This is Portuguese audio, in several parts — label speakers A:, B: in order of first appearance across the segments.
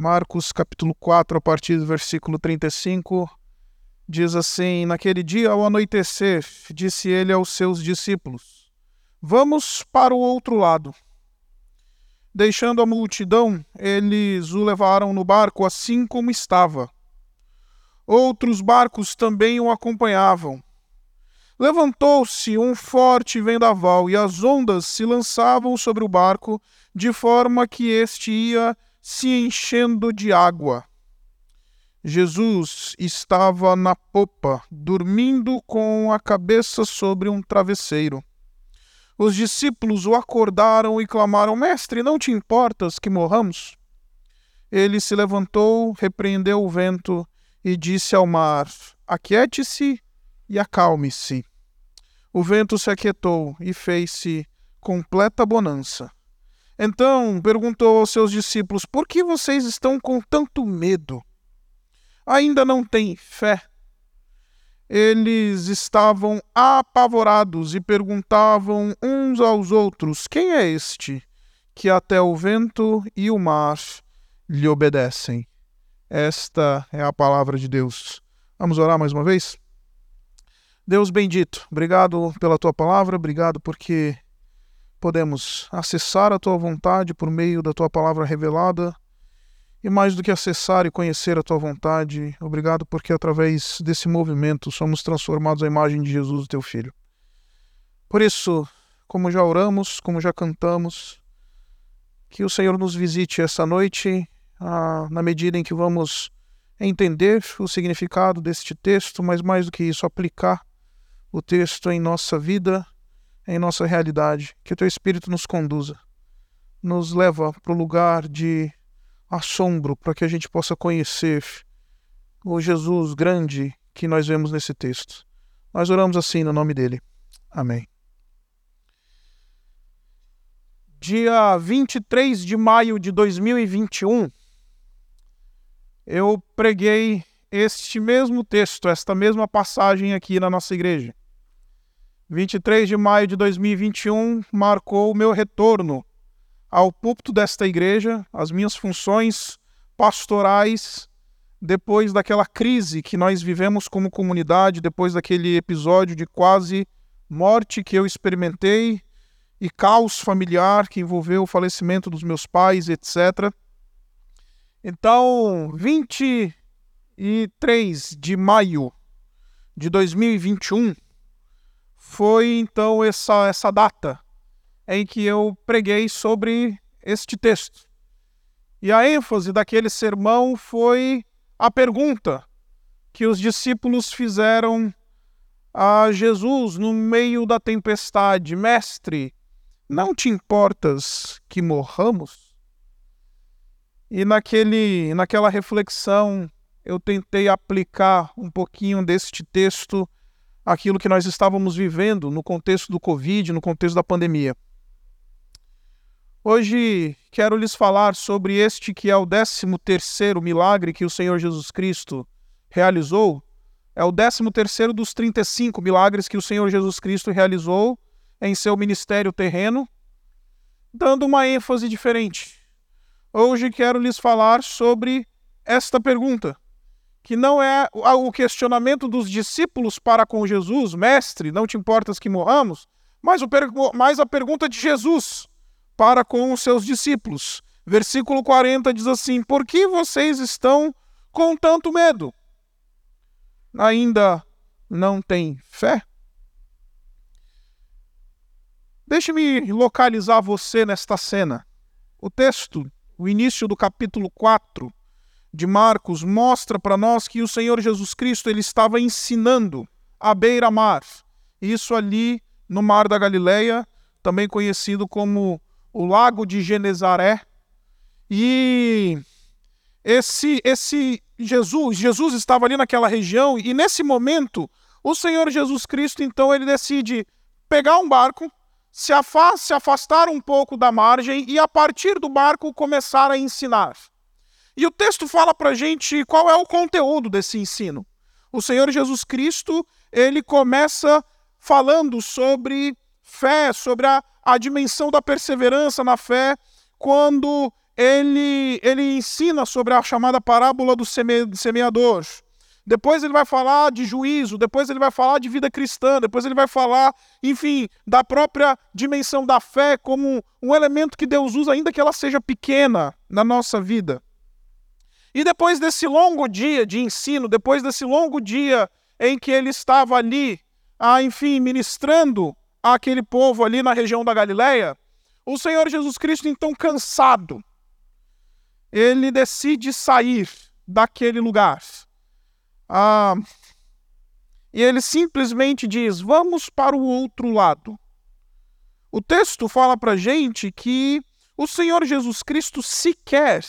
A: Marcos capítulo 4, a partir do versículo 35, diz assim: Naquele dia, ao anoitecer, disse ele aos seus discípulos: Vamos para o outro lado. Deixando a multidão, eles o levaram no barco assim como estava. Outros barcos também o acompanhavam. Levantou-se um forte vendaval e as ondas se lançavam sobre o barco, de forma que este ia se enchendo de água. Jesus estava na popa, dormindo com a cabeça sobre um travesseiro. Os discípulos o acordaram e clamaram: Mestre, não te importas que morramos? Ele se levantou, repreendeu o vento e disse ao mar: Aquiete-se e acalme-se. O vento se aquietou e fez-se completa bonança. Então perguntou aos seus discípulos: Por que vocês estão com tanto medo? Ainda não têm fé? eles estavam apavorados e perguntavam uns aos outros: Quem é este que até o vento e o mar lhe obedecem? Esta é a palavra de Deus. Vamos orar mais uma vez? Deus bendito, obrigado pela tua palavra, obrigado porque podemos acessar a tua vontade por meio da tua palavra revelada e mais do que acessar e conhecer a tua vontade, obrigado porque através desse movimento somos transformados à imagem de Jesus, teu filho. Por isso, como já oramos, como já cantamos, que o Senhor nos visite essa noite, ah, na medida em que vamos entender o significado deste texto, mas mais do que isso, aplicar o texto em nossa vida, em nossa realidade. Que o teu Espírito nos conduza, nos leva para o lugar de assombro para que a gente possa conhecer o Jesus grande que nós vemos nesse texto. Nós oramos assim no nome dele. Amém. Dia 23 de maio de 2021, eu preguei este mesmo texto, esta mesma passagem aqui na nossa igreja. 23 de maio de 2021 marcou o meu retorno ao púlpito desta igreja, as minhas funções pastorais, depois daquela crise que nós vivemos como comunidade, depois daquele episódio de quase morte que eu experimentei e caos familiar que envolveu o falecimento dos meus pais, etc. Então, 23 de maio de 2021 foi então essa, essa data em que eu preguei sobre este texto. E a ênfase daquele sermão foi a pergunta que os discípulos fizeram a Jesus no meio da tempestade: Mestre, não te importas que morramos? E naquele, naquela reflexão eu tentei aplicar um pouquinho deste texto aquilo que nós estávamos vivendo no contexto do Covid, no contexto da pandemia. Hoje quero lhes falar sobre este que é o décimo terceiro milagre que o Senhor Jesus Cristo realizou. É o décimo terceiro dos 35 milagres que o Senhor Jesus Cristo realizou em seu ministério terreno, dando uma ênfase diferente. Hoje quero lhes falar sobre esta pergunta, que não é o questionamento dos discípulos para com Jesus, mestre, não te importas que morramos, mas, mas a pergunta de Jesus para com os seus discípulos. Versículo 40 diz assim: Por que vocês estão com tanto medo? Ainda não têm fé? Deixe-me localizar você nesta cena. O texto, o início do capítulo 4 de Marcos, mostra para nós que o Senhor Jesus Cristo ele estava ensinando à beira-mar. Isso ali no Mar da Galileia, também conhecido como o lago de Genezaré. E esse esse Jesus, Jesus estava ali naquela região e nesse momento o Senhor Jesus Cristo então ele decide pegar um barco, se, se afastar um pouco da margem e a partir do barco começar a ensinar. E o texto fala para gente qual é o conteúdo desse ensino. O Senhor Jesus Cristo ele começa falando sobre fé, sobre a, a dimensão da perseverança na fé, quando ele, ele ensina sobre a chamada parábola do seme, semeador. Depois ele vai falar de juízo, depois ele vai falar de vida cristã, depois ele vai falar, enfim, da própria dimensão da fé como um elemento que Deus usa, ainda que ela seja pequena na nossa vida. E depois desse longo dia de ensino, depois desse longo dia em que ele estava ali, ah, enfim, ministrando àquele povo ali na região da Galileia, o Senhor Jesus Cristo, então cansado, ele decide sair daquele lugar. Ah, e ele simplesmente diz: vamos para o outro lado. O texto fala para gente que o Senhor Jesus Cristo sequer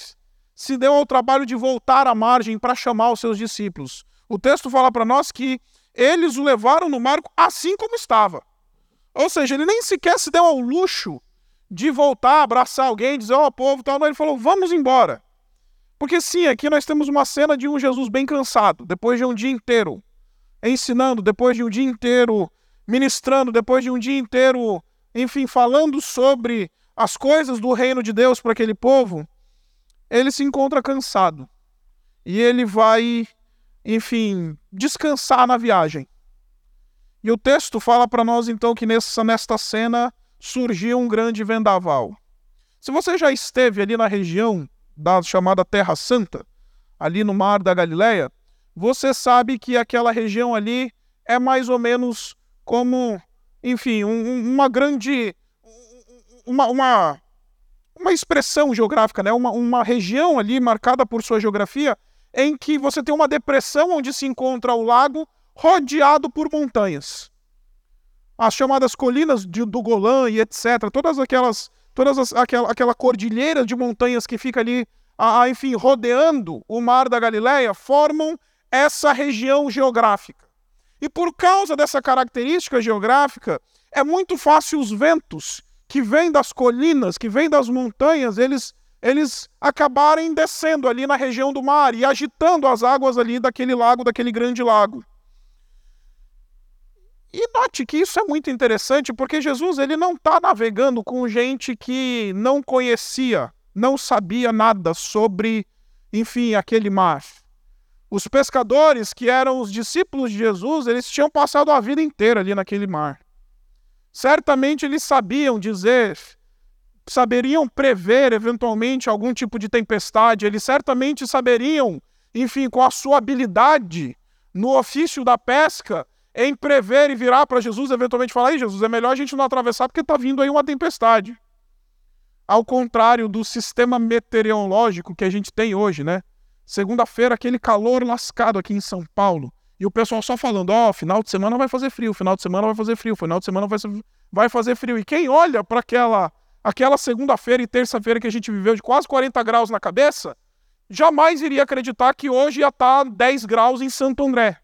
A: se deu ao trabalho de voltar à margem para chamar os seus discípulos. O texto fala para nós que eles o levaram no marco assim como estava. Ou seja, ele nem sequer se deu ao luxo de voltar, abraçar alguém, dizer, ó, oh, povo, tal. Não, ele falou, vamos embora. Porque sim, aqui nós temos uma cena de um Jesus bem cansado, depois de um dia inteiro ensinando, depois de um dia inteiro ministrando, depois de um dia inteiro, enfim, falando sobre as coisas do reino de Deus para aquele povo ele se encontra cansado. E ele vai, enfim, descansar na viagem. E o texto fala para nós então que nessa, nesta cena surgiu um grande vendaval. Se você já esteve ali na região da chamada Terra Santa, ali no mar da Galileia, você sabe que aquela região ali é mais ou menos como, enfim, um, uma grande. Uma, uma, uma expressão geográfica, né? uma, uma região ali marcada por sua geografia, em que você tem uma depressão onde se encontra o lago rodeado por montanhas. As chamadas colinas de, do Golã e etc. Todas aquelas. Todas as, aquela, aquela cordilheira de montanhas que fica ali, a, a, enfim, rodeando o mar da Galileia, formam essa região geográfica. E por causa dessa característica geográfica, é muito fácil os ventos que vêm das colinas, que vêm das montanhas, eles, eles acabarem descendo ali na região do mar e agitando as águas ali daquele lago, daquele grande lago. E note que isso é muito interessante, porque Jesus ele não está navegando com gente que não conhecia, não sabia nada sobre, enfim, aquele mar. Os pescadores, que eram os discípulos de Jesus, eles tinham passado a vida inteira ali naquele mar. Certamente eles sabiam dizer, saberiam prever eventualmente algum tipo de tempestade, eles certamente saberiam, enfim, com a sua habilidade no ofício da pesca, em prever e virar para Jesus eventualmente falar: Jesus, é melhor a gente não atravessar porque está vindo aí uma tempestade. Ao contrário do sistema meteorológico que a gente tem hoje, né? Segunda-feira, aquele calor lascado aqui em São Paulo. E o pessoal só falando, ó, oh, final de semana vai fazer frio, final de semana vai fazer frio, final de semana vai, vai fazer frio. E quem olha para aquela, aquela segunda-feira e terça-feira que a gente viveu de quase 40 graus na cabeça, jamais iria acreditar que hoje ia estar tá 10 graus em Santo André.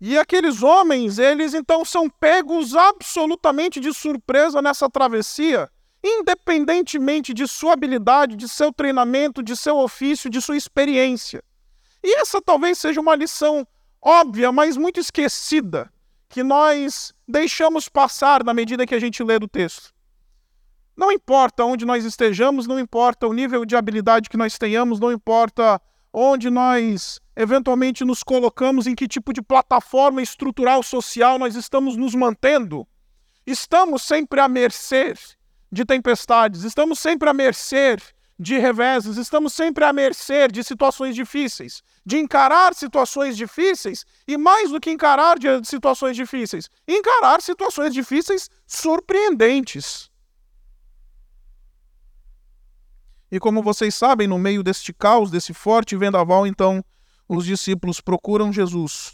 A: E aqueles homens, eles então são pegos absolutamente de surpresa nessa travessia, independentemente de sua habilidade, de seu treinamento, de seu ofício, de sua experiência. E essa talvez seja uma lição óbvia, mas muito esquecida, que nós deixamos passar na medida que a gente lê do texto. Não importa onde nós estejamos, não importa o nível de habilidade que nós tenhamos, não importa onde nós eventualmente nos colocamos, em que tipo de plataforma estrutural social nós estamos nos mantendo. Estamos sempre à mercê de tempestades, estamos sempre à mercê de reveses, estamos sempre à mercê de situações difíceis, de encarar situações difíceis e, mais do que encarar situações difíceis, encarar situações difíceis surpreendentes. E como vocês sabem, no meio deste caos, desse forte vendaval, então, os discípulos procuram Jesus.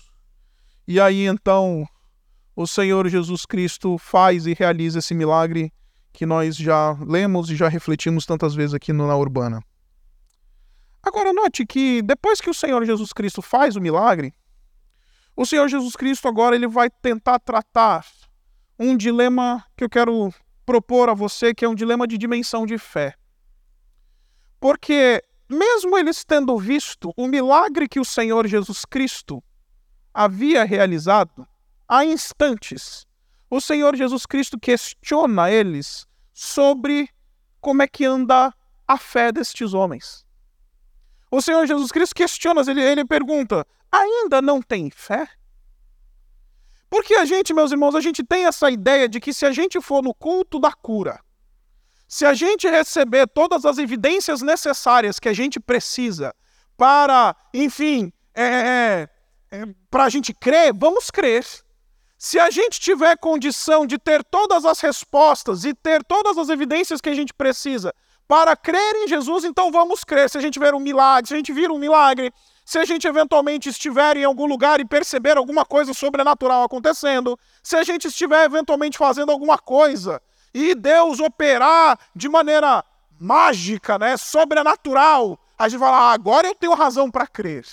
A: E aí, então, o Senhor Jesus Cristo faz e realiza esse milagre que nós já lemos e já refletimos tantas vezes aqui Na Urbana. Agora, note que depois que o Senhor Jesus Cristo faz o milagre, o Senhor Jesus Cristo agora ele vai tentar tratar um dilema que eu quero propor a você, que é um dilema de dimensão de fé. Porque, mesmo eles tendo visto o milagre que o Senhor Jesus Cristo havia realizado, há instantes, o Senhor Jesus Cristo questiona eles sobre como é que anda a fé destes homens. O Senhor Jesus Cristo questiona, ele, ele pergunta: ainda não tem fé? Porque a gente, meus irmãos, a gente tem essa ideia de que se a gente for no culto da cura, se a gente receber todas as evidências necessárias que a gente precisa para, enfim, é, é, é, para a gente crer, vamos crer. Se a gente tiver condição de ter todas as respostas e ter todas as evidências que a gente precisa para crer em Jesus, então vamos crer. Se a gente ver um milagre, se a gente vir um milagre, se a gente eventualmente estiver em algum lugar e perceber alguma coisa sobrenatural acontecendo, se a gente estiver eventualmente fazendo alguma coisa e Deus operar de maneira mágica, né, sobrenatural, a gente fala, ah, agora eu tenho razão para crer.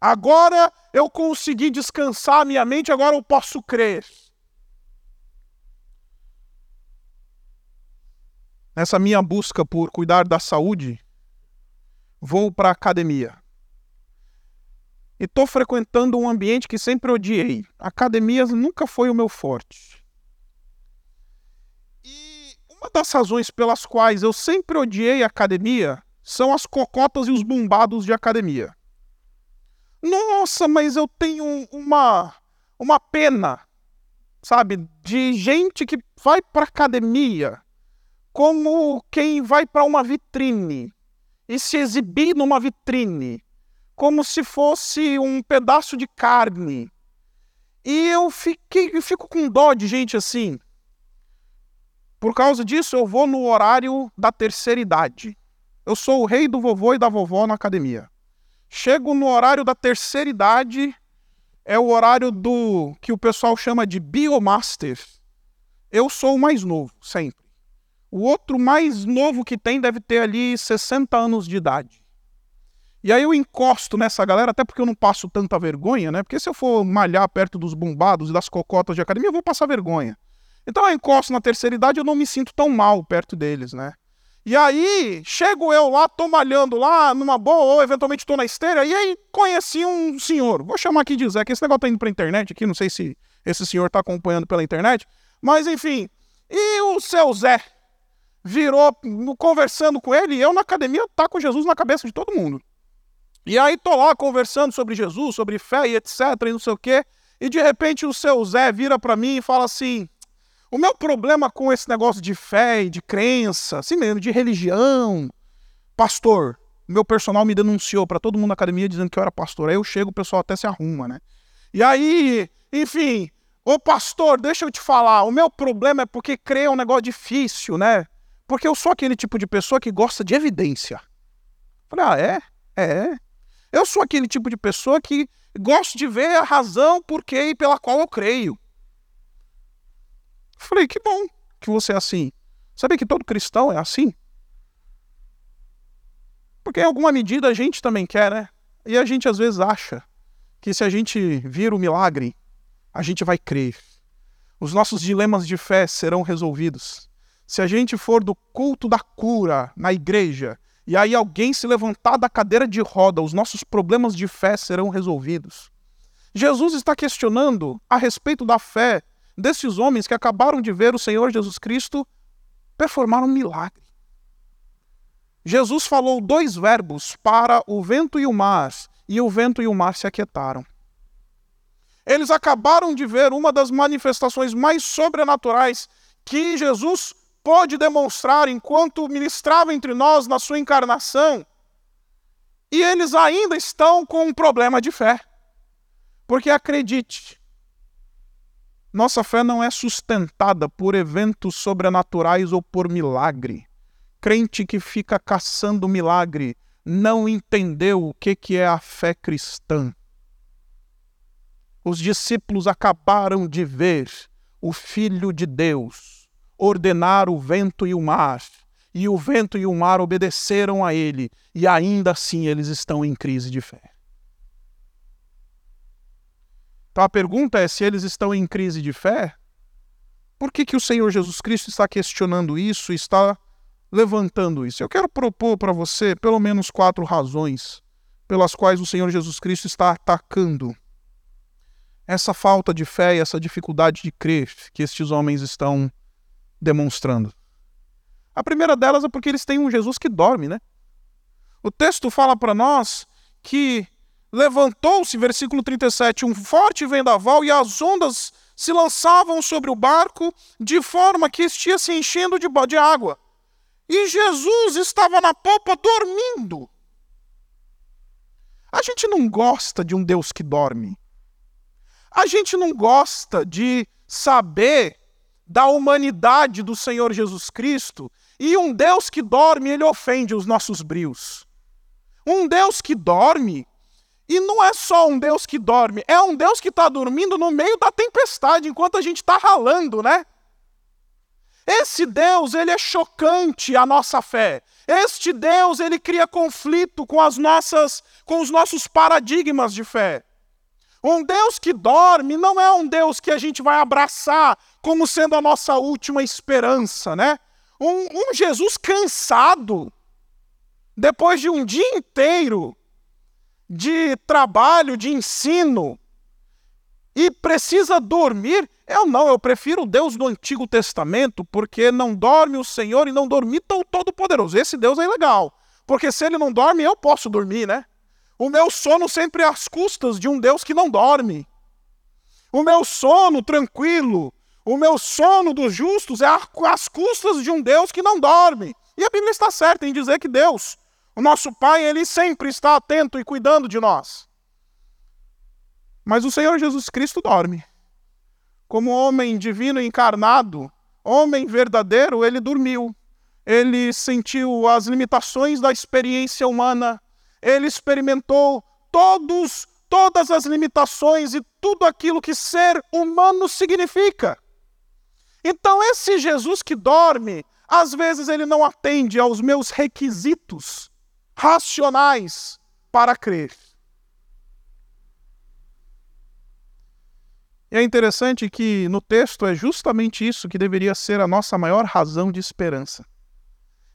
A: Agora eu consegui descansar minha mente, agora eu posso crer. Nessa minha busca por cuidar da saúde, vou para a academia. E estou frequentando um ambiente que sempre odiei. Academias nunca foi o meu forte. Uma das razões pelas quais eu sempre odiei academia são as cocotas e os bombados de academia. Nossa, mas eu tenho uma uma pena, sabe, de gente que vai para academia como quem vai para uma vitrine e se exibir numa vitrine, como se fosse um pedaço de carne. E eu fiquei, eu fico com dó de gente assim. Por causa disso, eu vou no horário da terceira idade. Eu sou o rei do vovô e da vovó na academia. Chego no horário da terceira idade, é o horário do que o pessoal chama de biomaster. Eu sou o mais novo, sempre. O outro mais novo que tem deve ter ali 60 anos de idade. E aí eu encosto nessa galera, até porque eu não passo tanta vergonha, né? Porque se eu for malhar perto dos bombados e das cocotas de academia, eu vou passar vergonha. Então eu encosto na terceira idade, eu não me sinto tão mal perto deles, né? E aí, chego eu lá, tô malhando lá, numa boa, ou eventualmente tô na esteira, e aí conheci um senhor, vou chamar aqui de Zé, que esse negócio tá indo pra internet aqui, não sei se esse senhor tá acompanhando pela internet, mas enfim. E o seu Zé virou, conversando com ele, e eu na academia tá com Jesus na cabeça de todo mundo. E aí tô lá conversando sobre Jesus, sobre fé e etc, e não sei o quê, e de repente o seu Zé vira para mim e fala assim: o meu problema com esse negócio de fé e de crença, assim mesmo, de religião, pastor, meu personal me denunciou para todo mundo na academia dizendo que eu era pastor. Aí eu chego, o pessoal até se arruma, né? E aí, enfim, ô pastor, deixa eu te falar, o meu problema é porque crer é um negócio difícil, né? Porque eu sou aquele tipo de pessoa que gosta de evidência. Falei, ah, é? É. Eu sou aquele tipo de pessoa que gosto de ver a razão por que e pela qual eu creio. Falei, que bom que você é assim. Sabia que todo cristão é assim? Porque em alguma medida a gente também quer, né? E a gente às vezes acha que se a gente vir o milagre, a gente vai crer. Os nossos dilemas de fé serão resolvidos. Se a gente for do culto da cura na igreja e aí alguém se levantar da cadeira de roda, os nossos problemas de fé serão resolvidos. Jesus está questionando a respeito da fé desses homens que acabaram de ver o Senhor Jesus Cristo performar um milagre. Jesus falou dois verbos para o vento e o mar, e o vento e o mar se aquietaram. Eles acabaram de ver uma das manifestações mais sobrenaturais que Jesus pôde demonstrar enquanto ministrava entre nós na sua encarnação. E eles ainda estão com um problema de fé. Porque acredite, nossa fé não é sustentada por eventos sobrenaturais ou por milagre. Crente que fica caçando milagre não entendeu o que, que é a fé cristã. Os discípulos acabaram de ver o Filho de Deus ordenar o vento e o mar, e o vento e o mar obedeceram a ele, e ainda assim eles estão em crise de fé. Então a pergunta é se eles estão em crise de fé. Por que, que o Senhor Jesus Cristo está questionando isso, está levantando isso? Eu quero propor para você pelo menos quatro razões pelas quais o Senhor Jesus Cristo está atacando essa falta de fé e essa dificuldade de crer que estes homens estão demonstrando. A primeira delas é porque eles têm um Jesus que dorme, né? O texto fala para nós que levantou-se, versículo 37, um forte vendaval e as ondas se lançavam sobre o barco de forma que estia se enchendo de, de água. E Jesus estava na popa dormindo. A gente não gosta de um Deus que dorme. A gente não gosta de saber da humanidade do Senhor Jesus Cristo e um Deus que dorme, ele ofende os nossos brios. Um Deus que dorme, e não é só um Deus que dorme, é um Deus que está dormindo no meio da tempestade, enquanto a gente está ralando, né? Esse Deus, ele é chocante à nossa fé. Este Deus, ele cria conflito com as nossas com os nossos paradigmas de fé. Um Deus que dorme não é um Deus que a gente vai abraçar como sendo a nossa última esperança, né? Um, um Jesus cansado, depois de um dia inteiro de trabalho, de ensino, e precisa dormir, eu não, eu prefiro o Deus do Antigo Testamento, porque não dorme o Senhor e não dormita o Todo-Poderoso. Esse Deus é legal, porque se ele não dorme, eu posso dormir, né? O meu sono sempre às custas de um Deus que não dorme. O meu sono tranquilo, o meu sono dos justos é às custas de um Deus que não dorme. E a Bíblia está certa em dizer que Deus o nosso Pai, ele sempre está atento e cuidando de nós. Mas o Senhor Jesus Cristo dorme. Como homem divino encarnado, homem verdadeiro, ele dormiu. Ele sentiu as limitações da experiência humana. Ele experimentou todos todas as limitações e tudo aquilo que ser humano significa. Então esse Jesus que dorme, às vezes ele não atende aos meus requisitos racionais para crer. E é interessante que no texto é justamente isso que deveria ser a nossa maior razão de esperança.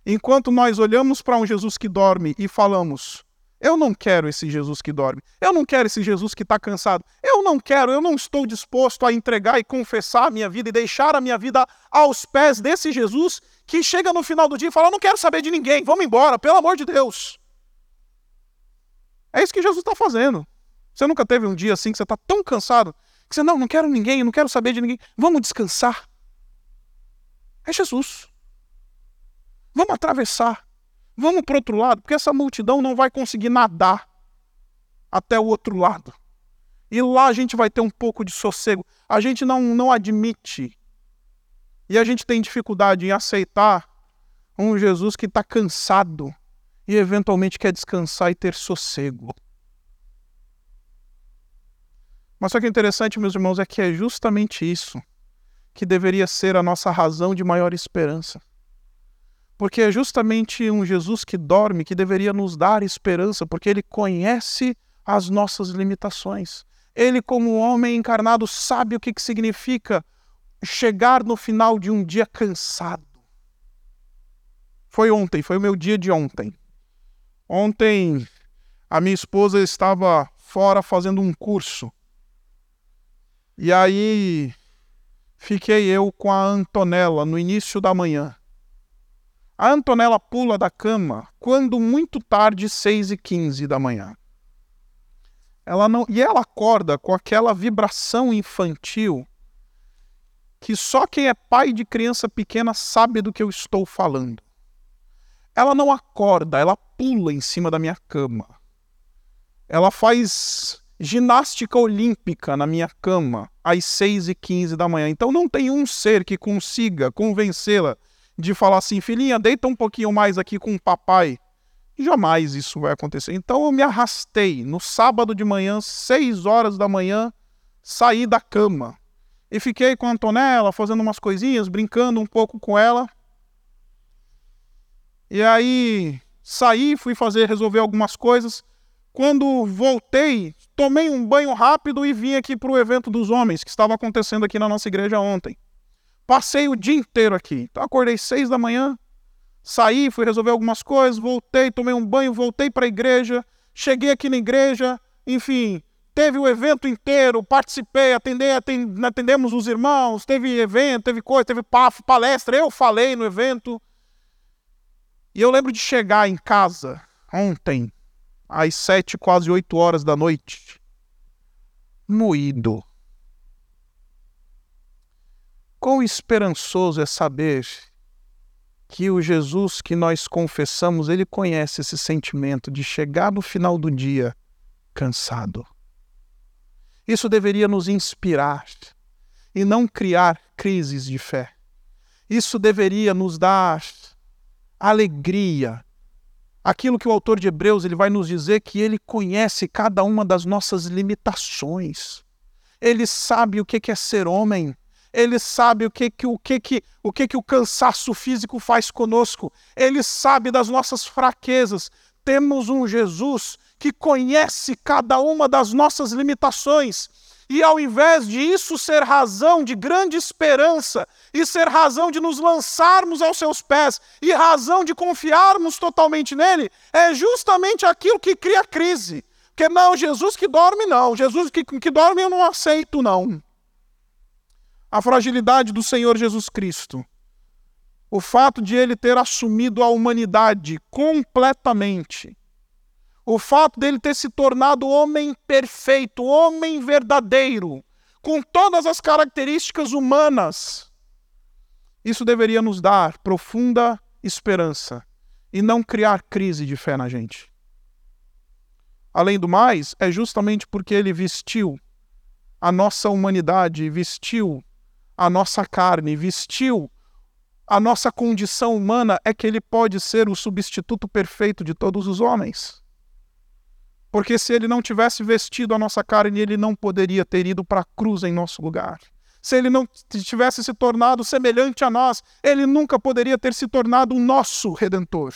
A: Enquanto nós olhamos para um Jesus que dorme e falamos, eu não quero esse Jesus que dorme, eu não quero esse Jesus que está cansado, eu não quero, eu não estou disposto a entregar e confessar a minha vida e deixar a minha vida aos pés desse Jesus que chega no final do dia e fala: não quero saber de ninguém, vamos embora, pelo amor de Deus. É isso que Jesus está fazendo. Você nunca teve um dia assim que você está tão cansado que você, não, não quero ninguém, não quero saber de ninguém, vamos descansar. É Jesus. Vamos atravessar. Vamos para o outro lado, porque essa multidão não vai conseguir nadar até o outro lado. E lá a gente vai ter um pouco de sossego. A gente não, não admite. E a gente tem dificuldade em aceitar um Jesus que está cansado e eventualmente quer descansar e ter sossego. Mas só que interessante, meus irmãos, é que é justamente isso que deveria ser a nossa razão de maior esperança. Porque é justamente um Jesus que dorme que deveria nos dar esperança, porque ele conhece as nossas limitações. Ele, como homem encarnado, sabe o que, que significa chegar no final de um dia cansado. Foi ontem, foi o meu dia de ontem. Ontem a minha esposa estava fora fazendo um curso. E aí fiquei eu com a Antonella no início da manhã. A Antonella pula da cama quando muito tarde, 6 e 15 da manhã. Ela não, e ela acorda com aquela vibração infantil que só quem é pai de criança pequena sabe do que eu estou falando. Ela não acorda, ela pula em cima da minha cama. Ela faz ginástica olímpica na minha cama às 6 e 15 da manhã. Então não tem um ser que consiga convencê-la de falar assim, filhinha, deita um pouquinho mais aqui com o papai. Jamais isso vai acontecer. Então eu me arrastei no sábado de manhã, 6 horas da manhã, saí da cama. E fiquei com a Antonella fazendo umas coisinhas, brincando um pouco com ela. E aí saí, fui fazer, resolver algumas coisas. Quando voltei, tomei um banho rápido e vim aqui para o evento dos homens que estava acontecendo aqui na nossa igreja ontem. Passei o dia inteiro aqui. Então acordei seis da manhã, saí, fui resolver algumas coisas, voltei, tomei um banho, voltei para a igreja, cheguei aqui na igreja, enfim, teve o evento inteiro, participei, atendei, atendemos os irmãos, teve evento, teve coisa, teve palestra, eu falei no evento. E eu lembro de chegar em casa ontem, às sete, quase oito horas da noite, moído. Quão esperançoso é saber que o Jesus que nós confessamos, ele conhece esse sentimento de chegar no final do dia cansado. Isso deveria nos inspirar e não criar crises de fé. Isso deveria nos dar alegria. Aquilo que o autor de Hebreus ele vai nos dizer que ele conhece cada uma das nossas limitações. Ele sabe o que é ser homem. Ele sabe o que que o que que o que que o cansaço físico faz conosco. Ele sabe das nossas fraquezas. Temos um Jesus que conhece cada uma das nossas limitações. E ao invés de isso ser razão de grande esperança, e ser razão de nos lançarmos aos seus pés, e razão de confiarmos totalmente nele, é justamente aquilo que cria crise. Porque não, Jesus que dorme, não. Jesus que, que dorme eu não aceito, não. A fragilidade do Senhor Jesus Cristo. O fato de ele ter assumido a humanidade completamente o fato dele ter se tornado homem perfeito, homem verdadeiro, com todas as características humanas, isso deveria nos dar profunda esperança e não criar crise de fé na gente. Além do mais, é justamente porque ele vestiu a nossa humanidade, vestiu a nossa carne, vestiu a nossa condição humana, é que ele pode ser o substituto perfeito de todos os homens. Porque se ele não tivesse vestido a nossa carne, ele não poderia ter ido para a cruz em nosso lugar. Se ele não tivesse se tornado semelhante a nós, ele nunca poderia ter se tornado o nosso redentor.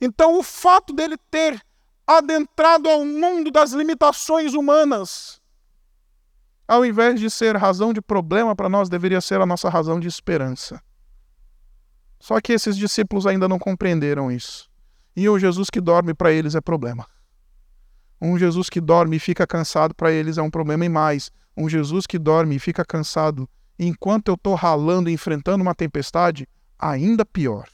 A: Então, o fato dele ter adentrado ao mundo das limitações humanas, ao invés de ser razão de problema para nós, deveria ser a nossa razão de esperança. Só que esses discípulos ainda não compreenderam isso. E o Jesus que dorme para eles é problema. Um Jesus que dorme e fica cansado para eles é um problema em mais. Um Jesus que dorme e fica cansado enquanto eu estou ralando e enfrentando uma tempestade, ainda pior.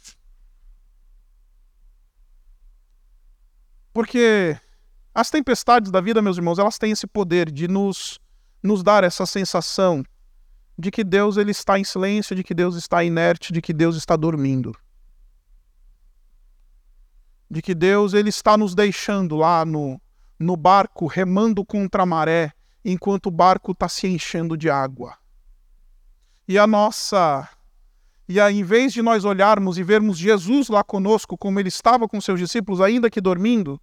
A: Porque as tempestades da vida, meus irmãos, elas têm esse poder de nos, nos dar essa sensação de que Deus ele está em silêncio, de que Deus está inerte, de que Deus está dormindo. De que Deus ele está nos deixando lá no, no barco remando contra a maré, enquanto o barco está se enchendo de água. E a nossa. E aí, em vez de nós olharmos e vermos Jesus lá conosco, como ele estava com seus discípulos, ainda que dormindo,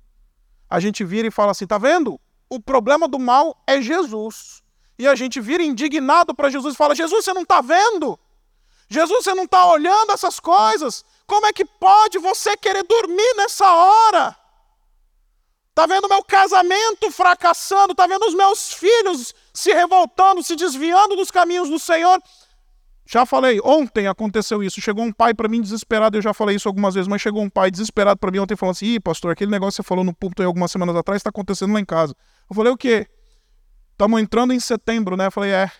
A: a gente vira e fala assim: tá vendo? O problema do mal é Jesus. E a gente vira indignado para Jesus e fala: Jesus, você não está vendo? Jesus, você não está olhando essas coisas? Como é que pode você querer dormir nessa hora? Está vendo meu casamento fracassando, está vendo os meus filhos se revoltando, se desviando dos caminhos do Senhor. Já falei, ontem aconteceu isso. Chegou um pai para mim desesperado, eu já falei isso algumas vezes, mas chegou um pai desesperado para mim ontem falando assim: Ih, pastor, aquele negócio que você falou no púlpito aí algumas semanas atrás está acontecendo lá em casa. Eu falei: O quê? Estamos entrando em setembro, né? Eu falei: É,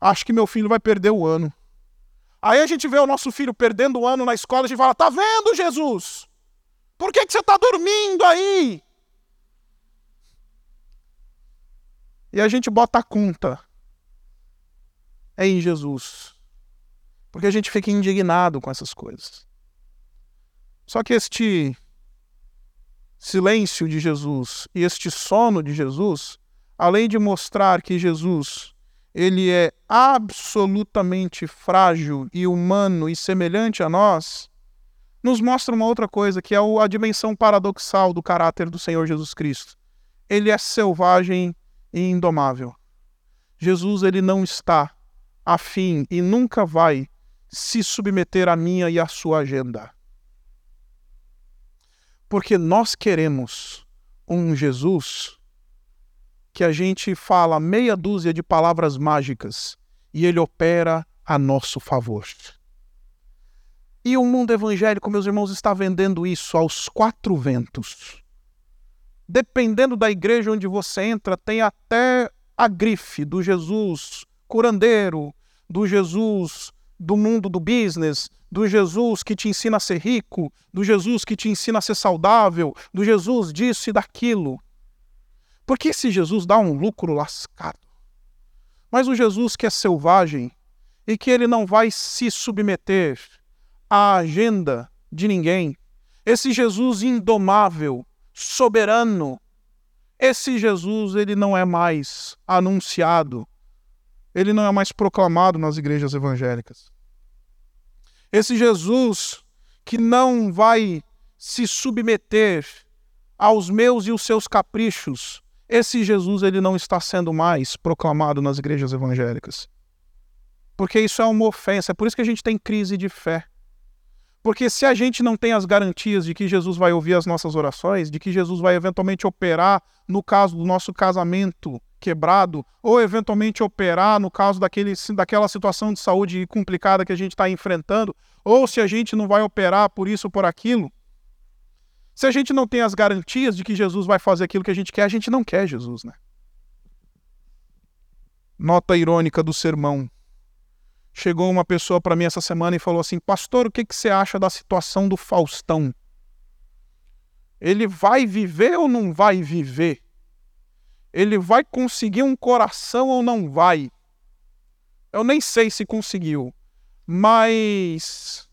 A: acho que meu filho vai perder o ano. Aí a gente vê o nosso filho perdendo o ano na escola, a gente fala: Tá vendo, Jesus? Por que, que você está dormindo aí? E a gente bota a conta é em Jesus. Porque a gente fica indignado com essas coisas. Só que este silêncio de Jesus e este sono de Jesus, além de mostrar que Jesus ele é absolutamente frágil e humano e semelhante a nós, nos mostra uma outra coisa, que é a dimensão paradoxal do caráter do Senhor Jesus Cristo. Ele é selvagem e indomável. Jesus ele não está afim e nunca vai se submeter à minha e à sua agenda. Porque nós queremos um Jesus que a gente fala meia dúzia de palavras mágicas e ele opera a nosso favor. E o mundo evangélico, meus irmãos, está vendendo isso aos quatro ventos dependendo da igreja onde você entra, tem até a grife do Jesus curandeiro, do Jesus do mundo do business, do Jesus que te ensina a ser rico, do Jesus que te ensina a ser saudável, do Jesus disso e daquilo. Porque esse Jesus dá um lucro lascado. Mas o Jesus que é selvagem e que ele não vai se submeter à agenda de ninguém, esse Jesus indomável, soberano, esse Jesus ele não é mais anunciado, ele não é mais proclamado nas igrejas evangélicas. Esse Jesus que não vai se submeter aos meus e os seus caprichos, esse Jesus ele não está sendo mais proclamado nas igrejas evangélicas. Porque isso é uma ofensa, é por isso que a gente tem crise de fé. Porque se a gente não tem as garantias de que Jesus vai ouvir as nossas orações, de que Jesus vai eventualmente operar no caso do nosso casamento quebrado, ou eventualmente operar no caso daquele, daquela situação de saúde complicada que a gente está enfrentando, ou se a gente não vai operar por isso ou por aquilo, se a gente não tem as garantias de que Jesus vai fazer aquilo que a gente quer, a gente não quer Jesus, né? Nota irônica do sermão chegou uma pessoa para mim essa semana e falou assim: Pastor, o que, que você acha da situação do Faustão? Ele vai viver ou não vai viver? Ele vai conseguir um coração ou não vai? Eu nem sei se conseguiu, mas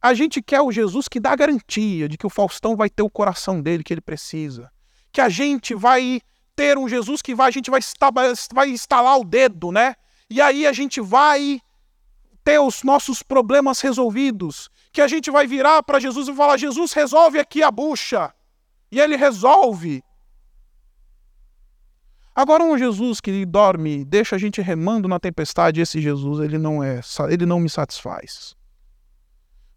A: a gente quer o Jesus que dá garantia de que o Faustão vai ter o coração dele que ele precisa. Que a gente vai ter um Jesus que vai, a gente vai, vai instalar o dedo, né? e aí a gente vai ter os nossos problemas resolvidos, que a gente vai virar para Jesus e falar: Jesus, resolve aqui a bucha. E ele resolve. Agora um Jesus que dorme, deixa a gente remando na tempestade, esse Jesus, ele não é, ele não me satisfaz.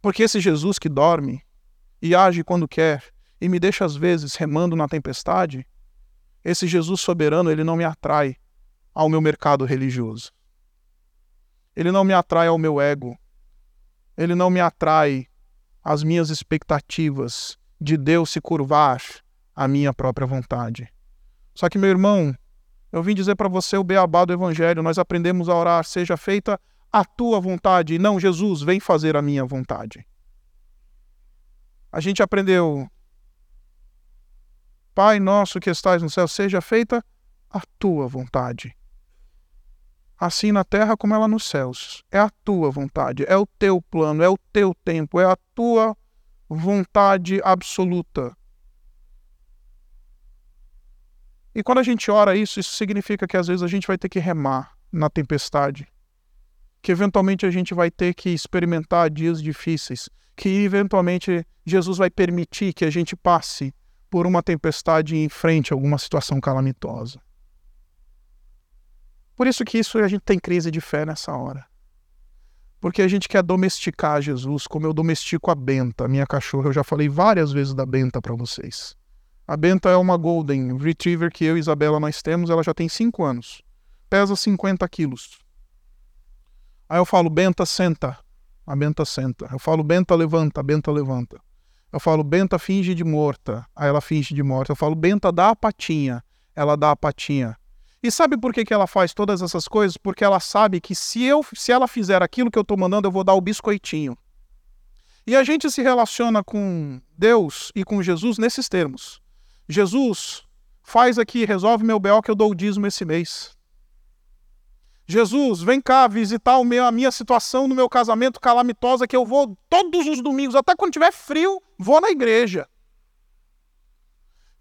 A: Porque esse Jesus que dorme e age quando quer e me deixa às vezes remando na tempestade, esse Jesus soberano, ele não me atrai ao meu mercado religioso. Ele não me atrai ao meu ego. Ele não me atrai às minhas expectativas de Deus se curvar à minha própria vontade. Só que, meu irmão, eu vim dizer para você o beabá do Evangelho. Nós aprendemos a orar, seja feita a tua vontade, não Jesus, vem fazer a minha vontade. A gente aprendeu, Pai nosso que estás no céu, seja feita a tua vontade assim na terra como ela nos céus. É a tua vontade, é o teu plano, é o teu tempo, é a tua vontade absoluta. E quando a gente ora isso, isso significa que às vezes a gente vai ter que remar na tempestade, que eventualmente a gente vai ter que experimentar dias difíceis, que eventualmente Jesus vai permitir que a gente passe por uma tempestade em frente a alguma situação calamitosa. Por isso que isso a gente tem crise de fé nessa hora. Porque a gente quer domesticar Jesus como eu domestico a Benta, minha cachorra. Eu já falei várias vezes da Benta para vocês. A Benta é uma Golden Retriever que eu e Isabela nós temos. Ela já tem 5 anos. Pesa 50 quilos. Aí eu falo, Benta, senta. A Benta senta. Eu falo, Benta, levanta. A Benta levanta. Eu falo, Benta, finge de morta. Aí ela finge de morta. Eu falo, Benta, dá a patinha. Ela dá a patinha. E sabe por que, que ela faz todas essas coisas? Porque ela sabe que se, eu, se ela fizer aquilo que eu estou mandando, eu vou dar o biscoitinho. E a gente se relaciona com Deus e com Jesus nesses termos. Jesus, faz aqui, resolve meu BO que eu dou o dízimo esse mês. Jesus, vem cá visitar o meu, a minha situação no meu casamento calamitosa que eu vou todos os domingos, até quando tiver frio, vou na igreja.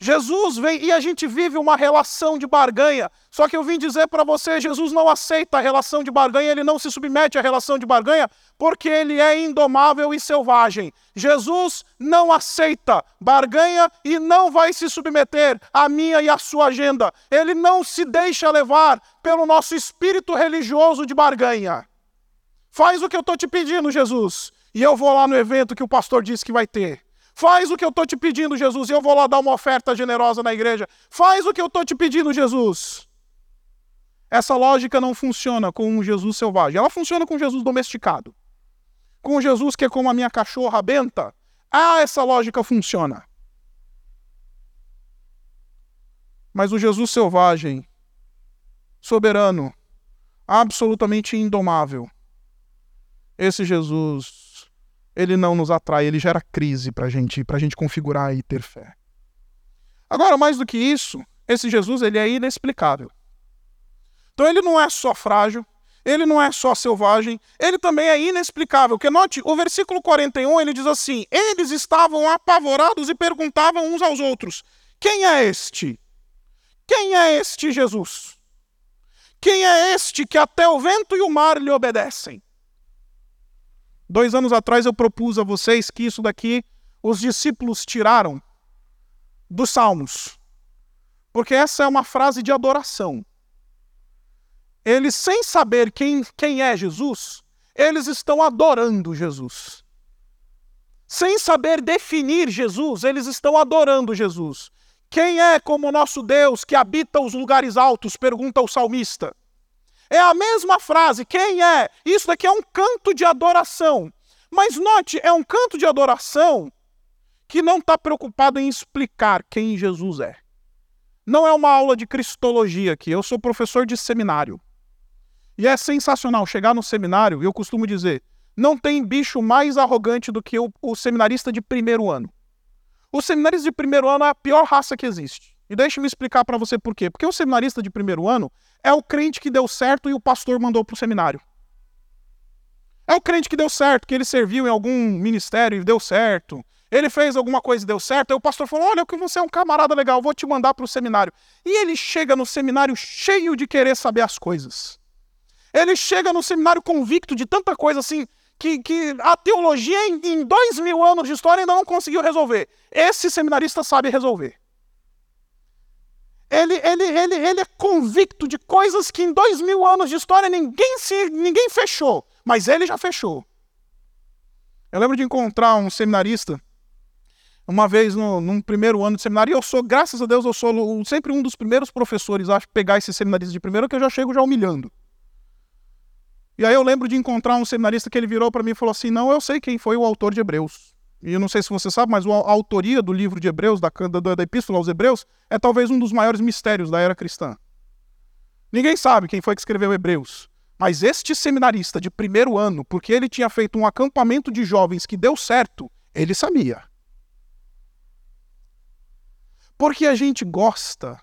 A: Jesus vem e a gente vive uma relação de barganha. Só que eu vim dizer para você, Jesus não aceita a relação de barganha, ele não se submete à relação de barganha, porque ele é indomável e selvagem. Jesus não aceita barganha e não vai se submeter à minha e à sua agenda. Ele não se deixa levar pelo nosso espírito religioso de barganha. Faz o que eu estou te pedindo, Jesus, e eu vou lá no evento que o pastor disse que vai ter. Faz o que eu estou te pedindo, Jesus, e eu vou lá dar uma oferta generosa na igreja. Faz o que eu estou te pedindo, Jesus. Essa lógica não funciona com um Jesus selvagem. Ela funciona com um Jesus domesticado. Com um Jesus que é como a minha cachorra benta. Ah, essa lógica funciona. Mas o Jesus selvagem, soberano, absolutamente indomável, esse Jesus, ele não nos atrai, ele gera crise para gente, a gente configurar e ter fé. Agora, mais do que isso, esse Jesus ele é inexplicável. Então ele não é só frágil, ele não é só selvagem, ele também é inexplicável. Porque note, o versículo 41 ele diz assim: Eles estavam apavorados e perguntavam uns aos outros: Quem é este? Quem é este Jesus? Quem é este que até o vento e o mar lhe obedecem? Dois anos atrás eu propus a vocês que isso daqui os discípulos tiraram dos Salmos, porque essa é uma frase de adoração. Eles, sem saber quem, quem é Jesus, eles estão adorando Jesus. Sem saber definir Jesus, eles estão adorando Jesus. Quem é como nosso Deus que habita os lugares altos? pergunta o salmista. É a mesma frase, quem é? Isso daqui é um canto de adoração. Mas note, é um canto de adoração que não está preocupado em explicar quem Jesus é. Não é uma aula de cristologia aqui, eu sou professor de seminário. E é sensacional chegar no seminário, eu costumo dizer, não tem bicho mais arrogante do que o, o seminarista de primeiro ano. O seminarista de primeiro ano é a pior raça que existe. E deixe-me explicar para você por quê. Porque o seminarista de primeiro ano é o crente que deu certo e o pastor mandou para o seminário. É o crente que deu certo, que ele serviu em algum ministério e deu certo. Ele fez alguma coisa e deu certo. Aí o pastor falou: Olha, que você é um camarada legal, vou te mandar para o seminário. E ele chega no seminário cheio de querer saber as coisas. Ele chega no seminário convicto de tanta coisa assim, que, que a teologia em, em dois mil anos de história ainda não conseguiu resolver. Esse seminarista sabe resolver. Ele, ele, ele, ele é convicto de coisas que em dois mil anos de história ninguém, se, ninguém fechou, mas ele já fechou. Eu lembro de encontrar um seminarista uma vez no, num primeiro ano de seminário, e eu sou, graças a Deus, eu sou sempre um dos primeiros professores a pegar esse seminarista de primeiro, que eu já chego já humilhando. E aí eu lembro de encontrar um seminarista que ele virou para mim e falou assim: Não, eu sei quem foi o autor de Hebreus. E eu não sei se você sabe, mas a autoria do livro de Hebreus, da, da, da Epístola aos Hebreus, é talvez um dos maiores mistérios da era cristã. Ninguém sabe quem foi que escreveu Hebreus. Mas este seminarista de primeiro ano, porque ele tinha feito um acampamento de jovens que deu certo, ele sabia. Porque a gente gosta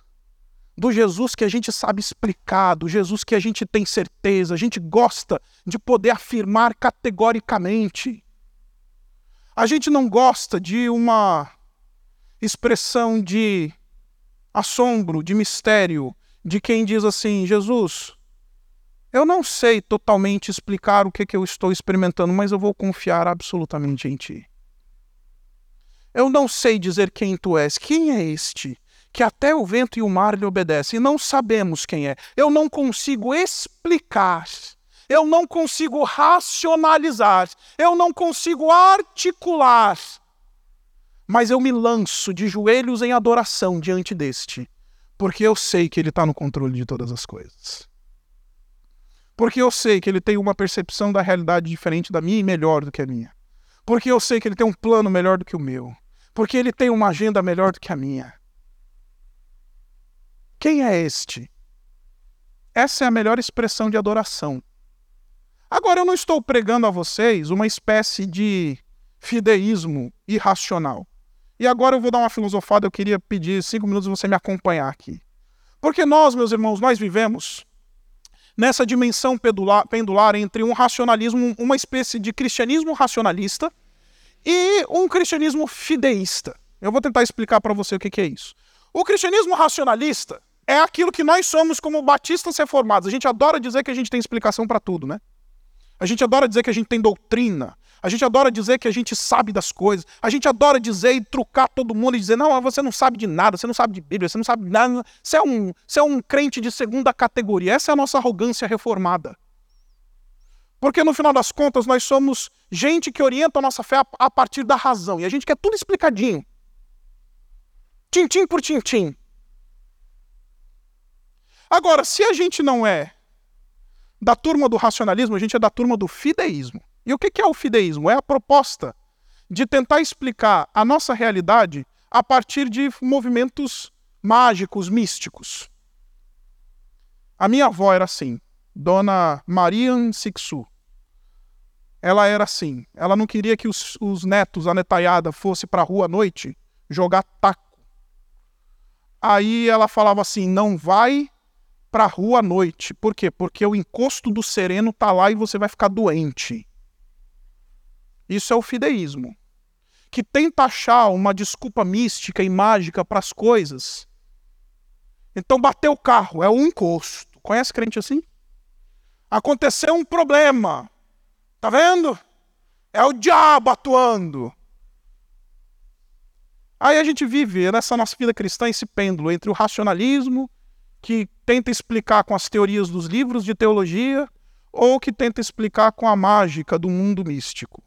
A: do Jesus que a gente sabe explicar, do Jesus que a gente tem certeza, a gente gosta de poder afirmar categoricamente. A gente não gosta de uma expressão de assombro, de mistério, de quem diz assim: Jesus, eu não sei totalmente explicar o que, que eu estou experimentando, mas eu vou confiar absolutamente em Ti. Eu não sei dizer quem Tu és. Quem é este? Que até o vento e o mar lhe obedecem. Não sabemos quem é. Eu não consigo explicar eu não consigo racionalizar, eu não consigo articular, mas eu me lanço de joelhos em adoração diante deste, porque eu sei que ele está no controle de todas as coisas. Porque eu sei que ele tem uma percepção da realidade diferente da minha e melhor do que a minha. Porque eu sei que ele tem um plano melhor do que o meu. Porque ele tem uma agenda melhor do que a minha. Quem é este? Essa é a melhor expressão de adoração. Agora, eu não estou pregando a vocês uma espécie de fideísmo irracional. E agora eu vou dar uma filosofada, eu queria pedir cinco minutos você me acompanhar aqui. Porque nós, meus irmãos, nós vivemos nessa dimensão pendular, pendular entre um racionalismo, uma espécie de cristianismo racionalista e um cristianismo fideísta. Eu vou tentar explicar para você o que, que é isso. O cristianismo racionalista é aquilo que nós somos como batistas reformados. A gente adora dizer que a gente tem explicação para tudo, né? A gente adora dizer que a gente tem doutrina. A gente adora dizer que a gente sabe das coisas. A gente adora dizer e trucar todo mundo e dizer: não, você não sabe de nada, você não sabe de Bíblia, você não sabe de nada. Você é um, você é um crente de segunda categoria. Essa é a nossa arrogância reformada. Porque no final das contas nós somos gente que orienta a nossa fé a partir da razão. E a gente quer tudo explicadinho. Tintim por tintim. Agora, se a gente não é da turma do racionalismo, a gente é da turma do fideísmo. E o que é o fideísmo? É a proposta de tentar explicar a nossa realidade a partir de movimentos mágicos, místicos. A minha avó era assim, Dona Marian Sixu. ela era assim. Ela não queria que os, os netos, a netaiada, fosse para a rua à noite jogar taco. Aí ela falava assim: não vai para a rua à noite. Por quê? Porque o encosto do sereno tá lá e você vai ficar doente. Isso é o fideísmo. Que tenta achar uma desculpa mística e mágica para as coisas. Então bateu o carro, é um encosto. Conhece crente assim? Aconteceu um problema. Tá vendo? É o diabo atuando. Aí a gente vive nessa nossa vida cristã esse pêndulo entre o racionalismo, que tenta explicar com as teorias dos livros de teologia, ou que tenta explicar com a mágica do mundo místico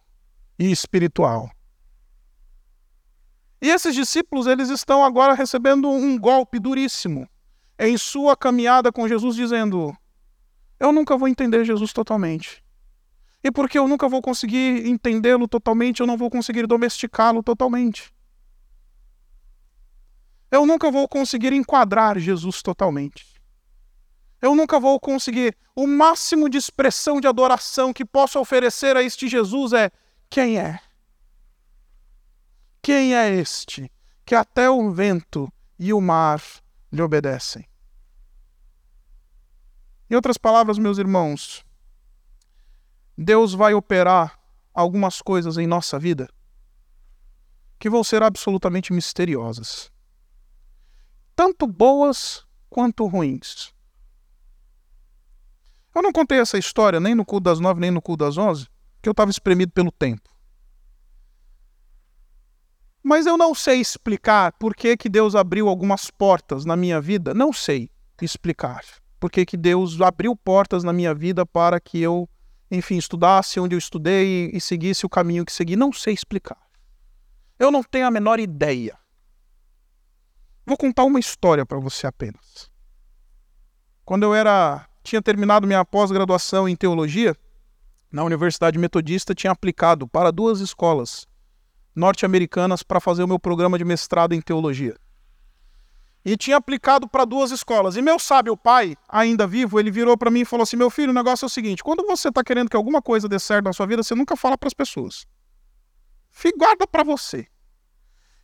A: e espiritual. E esses discípulos, eles estão agora recebendo um golpe duríssimo em sua caminhada com Jesus, dizendo: Eu nunca vou entender Jesus totalmente. E porque eu nunca vou conseguir entendê-lo totalmente, eu não vou conseguir domesticá-lo totalmente. Eu nunca vou conseguir enquadrar Jesus totalmente. Eu nunca vou conseguir. O máximo de expressão de adoração que posso oferecer a este Jesus é: quem é? Quem é este que até o vento e o mar lhe obedecem? Em outras palavras, meus irmãos, Deus vai operar algumas coisas em nossa vida que vão ser absolutamente misteriosas, tanto boas quanto ruins. Eu não contei essa história nem no culto das nove, nem no culto das onze, que eu estava espremido pelo tempo. Mas eu não sei explicar por que, que Deus abriu algumas portas na minha vida. Não sei explicar por que, que Deus abriu portas na minha vida para que eu enfim, estudasse onde eu estudei e seguisse o caminho que segui. Não sei explicar. Eu não tenho a menor ideia. Vou contar uma história para você apenas. Quando eu era tinha terminado minha pós-graduação em teologia na Universidade Metodista, tinha aplicado para duas escolas norte-americanas para fazer o meu programa de mestrado em teologia e tinha aplicado para duas escolas. E meu sábio pai, ainda vivo, ele virou para mim e falou assim: Meu filho, o negócio é o seguinte: quando você está querendo que alguma coisa dê certo na sua vida, você nunca fala para as pessoas. Fique guarda para você.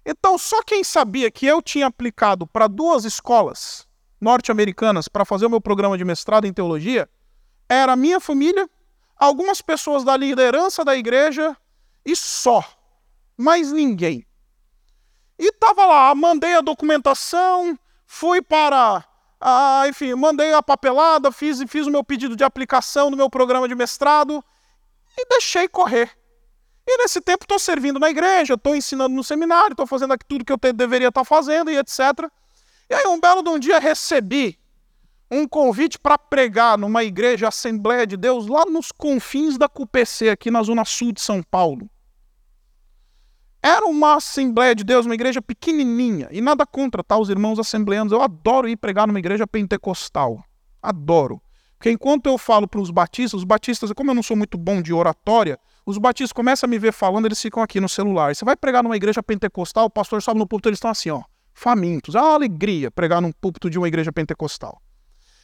A: Então, só quem sabia que eu tinha aplicado para duas escolas norte-americanas para fazer o meu programa de mestrado em teologia era a minha família, algumas pessoas da liderança da igreja e só. Mais ninguém. E tava lá, mandei a documentação, fui para. Ah, enfim, mandei a papelada, fiz, fiz o meu pedido de aplicação no meu programa de mestrado e deixei correr. E nesse tempo estou servindo na igreja, estou ensinando no seminário, estou fazendo aqui tudo que eu te, deveria estar tá fazendo e etc. E aí um belo de um dia recebi um convite para pregar numa igreja Assembleia de Deus lá nos confins da CUPC, aqui na zona sul de São Paulo. Era uma Assembleia de Deus, uma igreja pequenininha, e nada contra, tá? Os irmãos assembleanos, eu adoro ir pregar numa igreja pentecostal. Adoro. Porque enquanto eu falo para os batistas, os batistas, como eu não sou muito bom de oratória, os batistas começam a me ver falando, eles ficam aqui no celular. Você vai pregar numa igreja pentecostal, o pastor sobe no púlpito, eles estão assim, ó, famintos. É uma alegria pregar num púlpito de uma igreja pentecostal.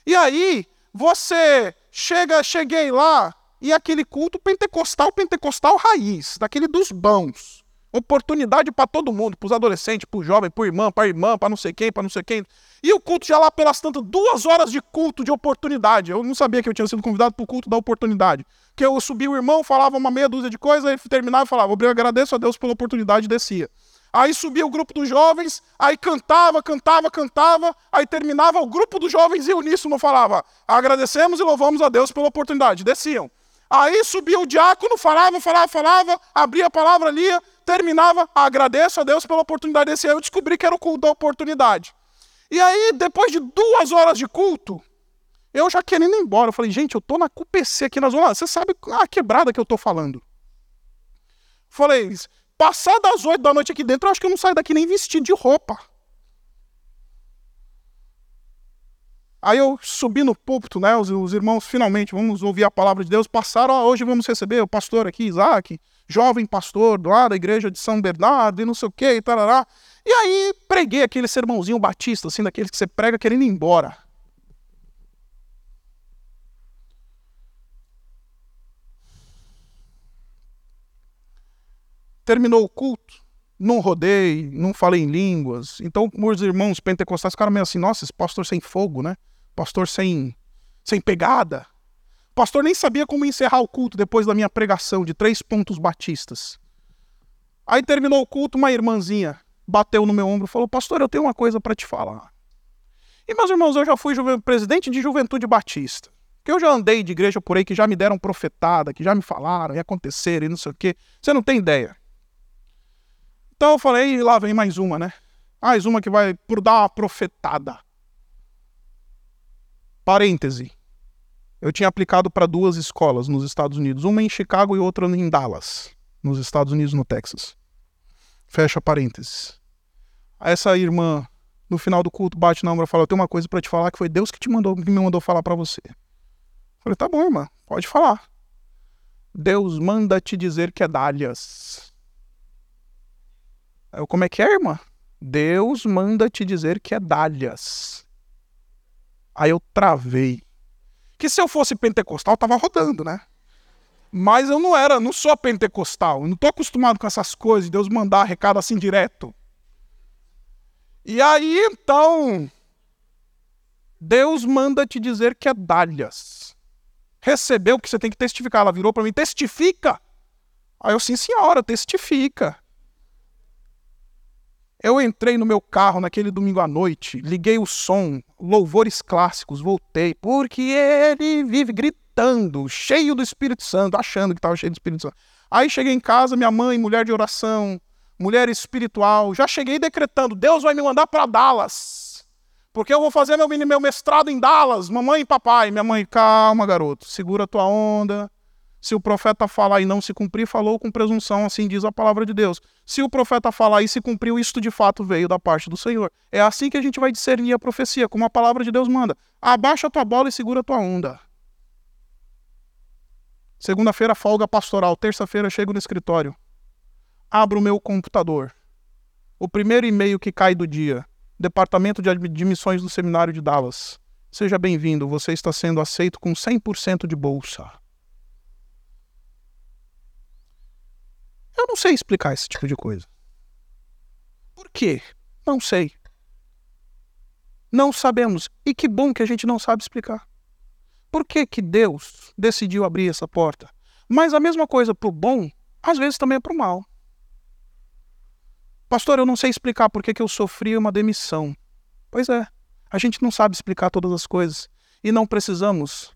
A: E aí, você chega, cheguei lá, e aquele culto pentecostal, pentecostal raiz, daquele dos bons. Oportunidade para todo mundo, para os adolescentes, para o jovem, para irmã, para irmã, para não sei quem, para não sei quem. E o culto já lá pelas tantas, duas horas de culto de oportunidade. Eu não sabia que eu tinha sido convidado para o culto da oportunidade. Que eu subia o irmão, falava uma meia dúzia de coisas, aí terminava e falava, obrigado, agradeço a Deus pela oportunidade e descia. Aí subia o grupo dos jovens, aí cantava, cantava, cantava, aí terminava o grupo dos jovens e uníssono falava, agradecemos e louvamos a Deus pela oportunidade. Desciam. Aí subia o diácono, falava, falava, falava, abria a palavra, lia, terminava, agradeço a Deus pela oportunidade desse ano, eu descobri que era o culto da oportunidade. E aí, depois de duas horas de culto, eu já querendo ir embora, eu falei, gente, eu tô na QPC aqui na zona, você sabe a quebrada que eu tô falando. Falei, passar das oito da noite aqui dentro, eu acho que eu não saio daqui nem vestido de roupa. Aí eu subi no púlpito, né? Os, os, irmãos finalmente vamos ouvir a palavra de Deus. Passaram, ó, hoje vamos receber o pastor aqui, Isaac, jovem pastor lá da igreja de São Bernardo e não sei o que, e tarará. E aí preguei aquele sermãozinho batista, assim, daqueles que você prega querendo ir embora. terminou o culto, não rodei, não falei em línguas. Então, meus irmãos pentecostais ficaram meio assim, nossa, esse pastor sem fogo, né? Pastor sem, sem pegada. O pastor nem sabia como encerrar o culto depois da minha pregação de três pontos batistas. Aí terminou o culto, uma irmãzinha bateu no meu ombro e falou: Pastor, eu tenho uma coisa para te falar. E, meus irmãos, eu já fui presidente de juventude batista. Que eu já andei de igreja por aí que já me deram profetada, que já me falaram e aconteceram e não sei o quê. Você não tem ideia. Então eu falei, lá vem mais uma, né? Mais uma que vai por dar uma profetada. Parêntese. Eu tinha aplicado para duas escolas nos Estados Unidos, uma em Chicago e outra em Dallas, nos Estados Unidos, no Texas. Fecha parênteses. Essa irmã, no final do culto, bate na ombro e fala: Eu tenho uma coisa para te falar que foi Deus que te mandou, que me mandou falar para você. Eu falei: Tá bom, irmã, pode falar. Deus manda te dizer que é dálias. Eu, como é que é, irmã? Deus manda te dizer que é dálias. Aí eu travei. Que se eu fosse pentecostal, tava rodando, né? Mas eu não era, não sou pentecostal. Eu não tô acostumado com essas coisas, Deus mandar recado assim direto. E aí, então, Deus manda te dizer que é dálias. Recebeu que você tem que testificar. Ela virou para mim, testifica. Aí eu, sim, senhora, testifica. Eu entrei no meu carro naquele domingo à noite, liguei o som, louvores clássicos, voltei, porque ele vive gritando, cheio do Espírito Santo, achando que estava cheio do Espírito Santo. Aí cheguei em casa, minha mãe, mulher de oração, mulher espiritual, já cheguei decretando: Deus vai me mandar para Dallas, porque eu vou fazer meu, mestrado em Dallas, mamãe e papai. Minha mãe, calma, garoto, segura tua onda, se o profeta falar e não se cumprir, falou com presunção, assim diz a palavra de Deus. Se o profeta falar e se cumpriu, isto de fato veio da parte do Senhor. É assim que a gente vai discernir a profecia, como a palavra de Deus manda. Abaixa a tua bola e segura a tua onda. Segunda-feira, folga pastoral. Terça-feira, chego no escritório. Abro o meu computador. O primeiro e-mail que cai do dia. Departamento de Admissões do Seminário de Dallas. Seja bem-vindo, você está sendo aceito com 100% de bolsa. Eu não sei explicar esse tipo de coisa. Por quê? Não sei. Não sabemos. E que bom que a gente não sabe explicar. Por que, que Deus decidiu abrir essa porta? Mas a mesma coisa para o bom, às vezes também é para o mal. Pastor, eu não sei explicar por que, que eu sofri uma demissão. Pois é, a gente não sabe explicar todas as coisas. E não precisamos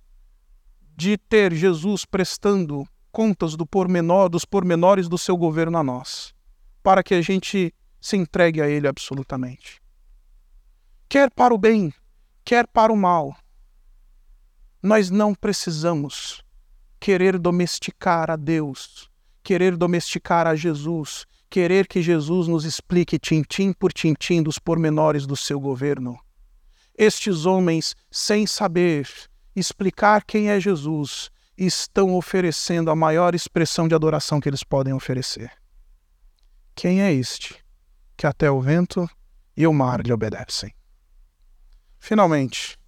A: de ter Jesus prestando contas do pormenor, dos pormenores do seu governo a nós, para que a gente se entregue a Ele absolutamente. Quer para o bem, quer para o mal, nós não precisamos querer domesticar a Deus, querer domesticar a Jesus, querer que Jesus nos explique tintim por tintim dos pormenores do seu governo. Estes homens, sem saber explicar quem é Jesus, estão oferecendo a maior expressão de adoração que eles podem oferecer. Quem é este que até o vento e o mar lhe obedecem? Finalmente,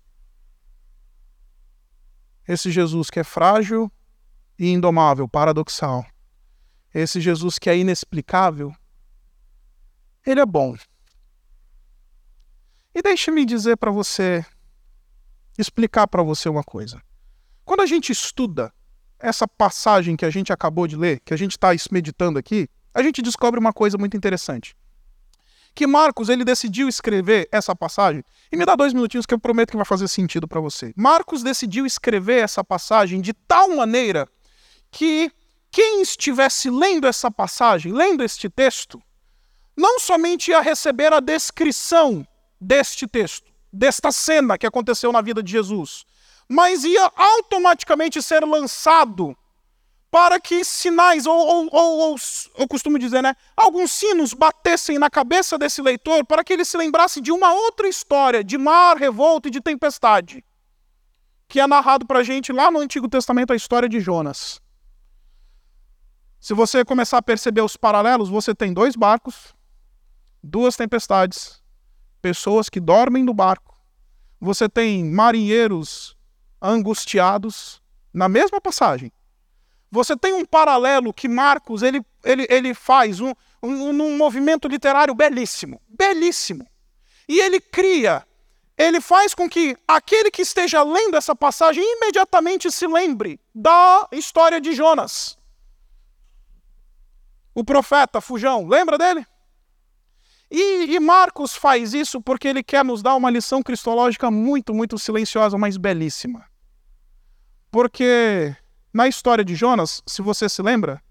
A: esse Jesus que é frágil e indomável, paradoxal, esse Jesus que é inexplicável, ele é bom. E deixe-me dizer para você, explicar para você uma coisa. Quando a gente estuda essa passagem que a gente acabou de ler, que a gente está meditando aqui, a gente descobre uma coisa muito interessante. Que Marcos ele decidiu escrever essa passagem, e me dá dois minutinhos que eu prometo que vai fazer sentido para você. Marcos decidiu escrever essa passagem de tal maneira que quem estivesse lendo essa passagem, lendo este texto, não somente ia receber a descrição deste texto, desta cena que aconteceu na vida de Jesus, mas ia automaticamente ser lançado para que sinais, ou, ou, ou, ou, eu costumo dizer, né, alguns sinos batessem na cabeça desse leitor para que ele se lembrasse de uma outra história de mar, revolto e de tempestade, que é narrado para a gente lá no Antigo Testamento a história de Jonas. Se você começar a perceber os paralelos, você tem dois barcos, duas tempestades, pessoas que dormem no barco, você tem marinheiros angustiados na mesma passagem. Você tem um paralelo que Marcos ele ele, ele faz um, um, um movimento literário belíssimo, belíssimo. E ele cria, ele faz com que aquele que esteja lendo essa passagem imediatamente se lembre da história de Jonas. O profeta Fujão, lembra dele? E, e, Marcos faz isso porque ele quer nos dar uma lição cristológica muito, muito silenciosa, mas belíssima. Porque na história de Jonas, se você se lembra,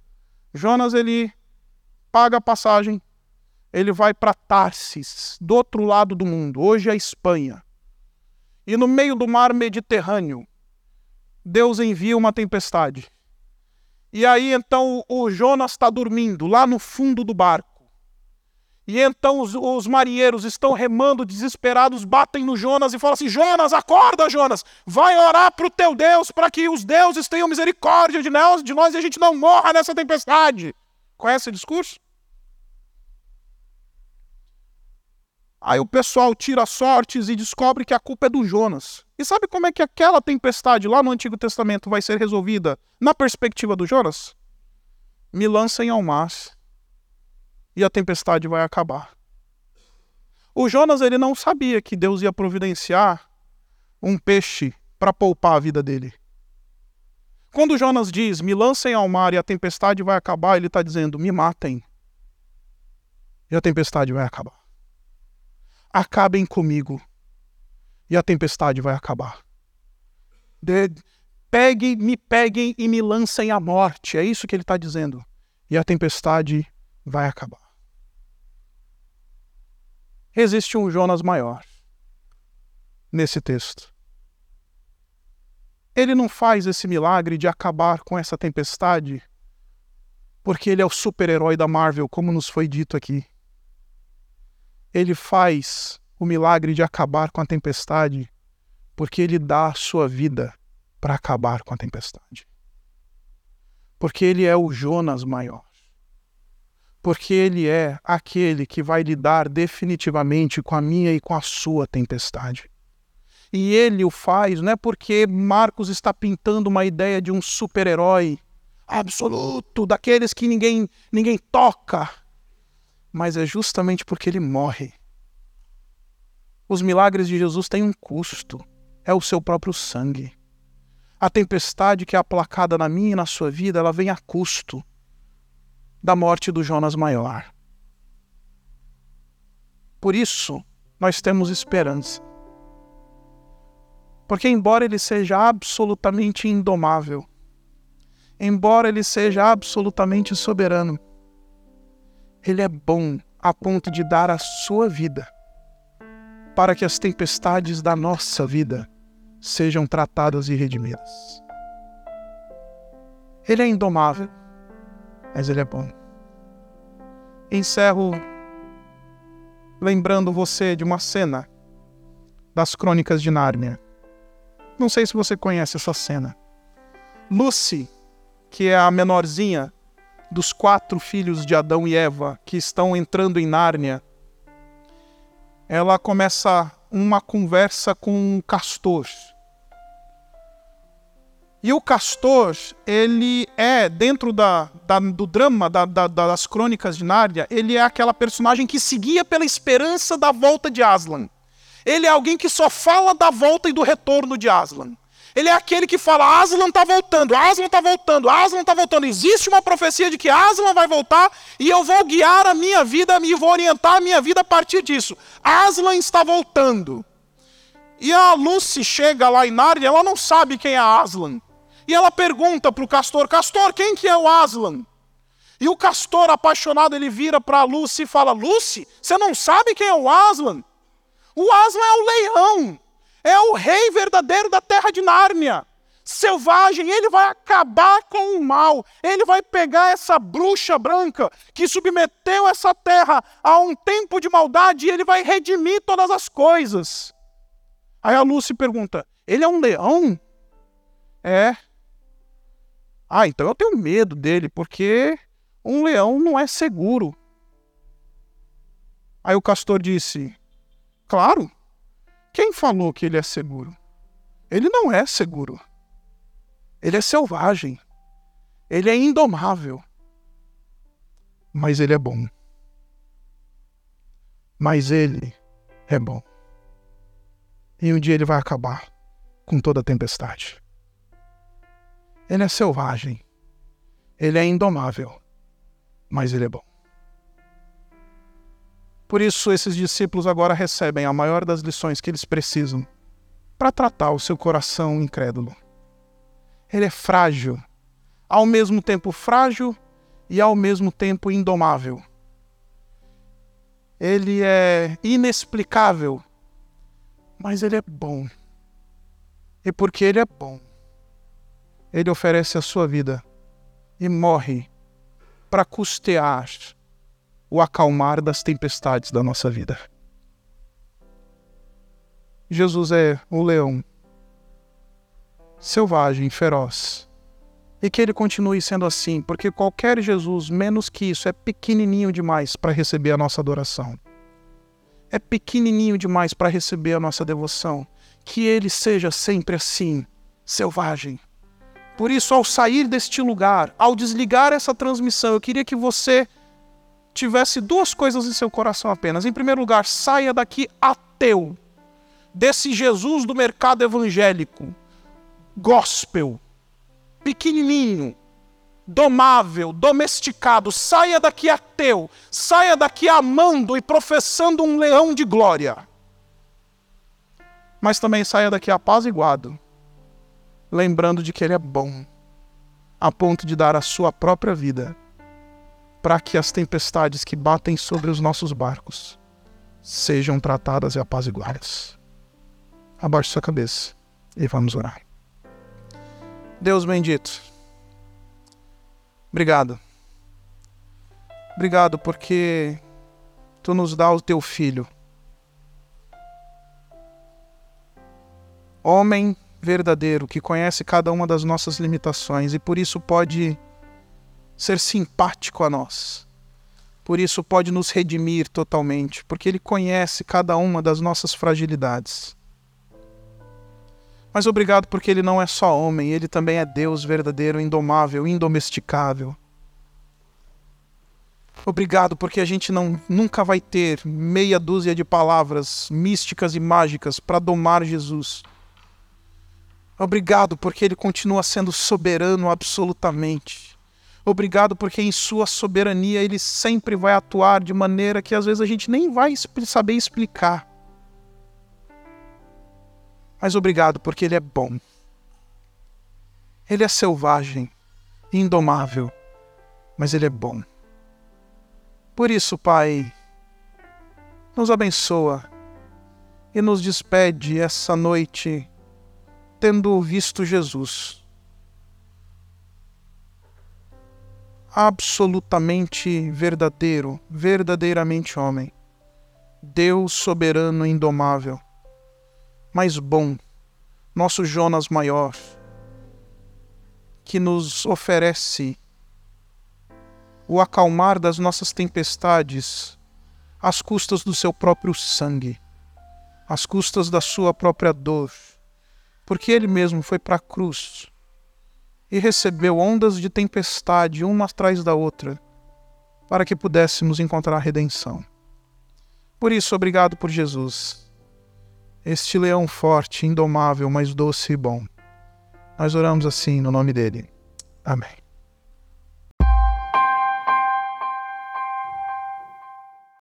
A: Jonas ele paga a passagem, ele vai para Tarsis, do outro lado do mundo, hoje é a Espanha. E no meio do mar Mediterrâneo, Deus envia uma tempestade. E aí então o Jonas está dormindo lá no fundo do barco. E então os, os, marinheiros estão remando desesperados, batem no Jonas e falam assim: Jonas, acorda, Jonas! Vai orar para o teu Deus para que os deuses tenham misericórdia de nós, de nós e a gente não morra nessa tempestade. Conhece esse discurso? Aí o pessoal tira sortes e descobre que a culpa é do Jonas. E sabe como é que aquela tempestade lá no Antigo Testamento vai ser resolvida na perspectiva do Jonas? Me lancem ao mar e a tempestade vai acabar. O Jonas ele não sabia que Deus ia providenciar um peixe para poupar a vida dele. Quando Jonas diz, me lancem ao mar e a tempestade vai acabar, ele está dizendo, me matem. E a tempestade vai acabar. Acabem comigo. E a tempestade vai acabar. De, peguem, me peguem e me lancem à morte. É isso que ele está dizendo. E a tempestade vai acabar existe um Jonas maior nesse texto. Ele não faz esse milagre de acabar com essa tempestade porque ele é o super-herói da Marvel, como nos foi dito aqui. Ele faz o milagre de acabar com a tempestade porque ele dá a sua vida para acabar com a tempestade. Porque ele é o Jonas maior porque Ele é aquele que vai lidar definitivamente com a minha e com a sua tempestade. E Ele o faz não é porque Marcos está pintando uma ideia de um super-herói absoluto, daqueles que ninguém, ninguém toca, mas é justamente porque Ele morre. Os milagres de Jesus têm um custo, é o seu próprio sangue. A tempestade que é aplacada na minha e na sua vida, ela vem a custo da morte do Jonas Maior. Por isso, nós temos esperança. Porque, embora ele seja absolutamente indomável, embora ele seja absolutamente soberano, ele é bom a ponto de dar a sua vida para que as tempestades da nossa vida sejam tratadas e redimidas. Ele é indomável mas Ele é bom. Encerro lembrando você de uma cena das Crônicas de Nárnia. Não sei se você conhece essa cena. Lucy, que é a menorzinha dos quatro filhos de Adão e Eva que estão entrando em Nárnia, ela começa uma conversa com um castor. E o Castor, ele é, dentro da, da do drama da, da, das crônicas de Nárnia, ele é aquela personagem que seguia pela esperança da volta de Aslan. Ele é alguém que só fala da volta e do retorno de Aslan. Ele é aquele que fala: Aslan está voltando, Aslan está voltando, Aslan está voltando. Existe uma profecia de que Aslan vai voltar e eu vou guiar a minha vida e vou orientar a minha vida a partir disso. Aslan está voltando. E a Lucy chega lá em Nárnia, ela não sabe quem é Aslan. E ela pergunta para o castor: Castor, quem que é o Aslan? E o castor apaixonado ele vira para Lucy e fala: Lucy, você não sabe quem é o Aslan? O Aslan é o leão, é o rei verdadeiro da terra de Nárnia. Selvagem, ele vai acabar com o mal, ele vai pegar essa bruxa branca que submeteu essa terra a um tempo de maldade e ele vai redimir todas as coisas. Aí a Lucy pergunta: ele é um leão? É, ah, então eu tenho medo dele, porque um leão não é seguro. Aí o castor disse: Claro, quem falou que ele é seguro? Ele não é seguro. Ele é selvagem. Ele é indomável. mas ele é bom. Mas ele é bom. E um dia ele vai acabar com toda a tempestade. Ele é selvagem. Ele é indomável. Mas ele é bom. Por isso, esses discípulos agora recebem a maior das lições que eles precisam para tratar o seu coração incrédulo. Ele é frágil, ao mesmo tempo frágil e ao mesmo tempo indomável. Ele é inexplicável, mas ele é bom. E porque ele é bom, ele oferece a sua vida e morre para custear o acalmar das tempestades da nossa vida. Jesus é o leão, selvagem, feroz. E que ele continue sendo assim, porque qualquer Jesus menos que isso é pequenininho demais para receber a nossa adoração. É pequenininho demais para receber a nossa devoção. Que ele seja sempre assim, selvagem. Por isso, ao sair deste lugar, ao desligar essa transmissão, eu queria que você tivesse duas coisas em seu coração apenas. Em primeiro lugar, saia daqui ateu, desse Jesus do mercado evangélico, gospel, pequenininho, domável, domesticado. Saia daqui ateu, saia daqui amando e professando um leão de glória. Mas também saia daqui apaziguado, lembrando de que Ele é bom, a ponto de dar a sua própria vida para que as tempestades que batem sobre os nossos barcos sejam tratadas e apaziguadas. Abaixe sua cabeça e vamos orar. Deus bendito, obrigado. Obrigado porque tu nos dá o teu filho. Homem verdadeiro que conhece cada uma das nossas limitações e por isso pode ser simpático a nós. Por isso pode nos redimir totalmente, porque ele conhece cada uma das nossas fragilidades. Mas obrigado porque ele não é só homem, ele também é Deus verdadeiro, indomável, indomesticável. Obrigado porque a gente não nunca vai ter meia dúzia de palavras místicas e mágicas para domar Jesus. Obrigado porque ele continua sendo soberano absolutamente. Obrigado porque em sua soberania ele sempre vai atuar de maneira que às vezes a gente nem vai saber explicar. Mas obrigado porque ele é bom. Ele é selvagem, indomável, mas ele é bom. Por isso, Pai, nos abençoa e nos despede essa noite tendo visto Jesus. Absolutamente verdadeiro, verdadeiramente homem. Deus soberano e indomável, mas bom, nosso Jonas maior, que nos oferece o acalmar das nossas tempestades às custas do seu próprio sangue, às custas da sua própria dor, porque ele mesmo foi para a cruz e recebeu ondas de tempestade uma atrás da outra, para que pudéssemos encontrar redenção. Por isso, obrigado por Jesus, este leão forte, indomável, mas doce e bom. Nós oramos assim no nome dele. Amém.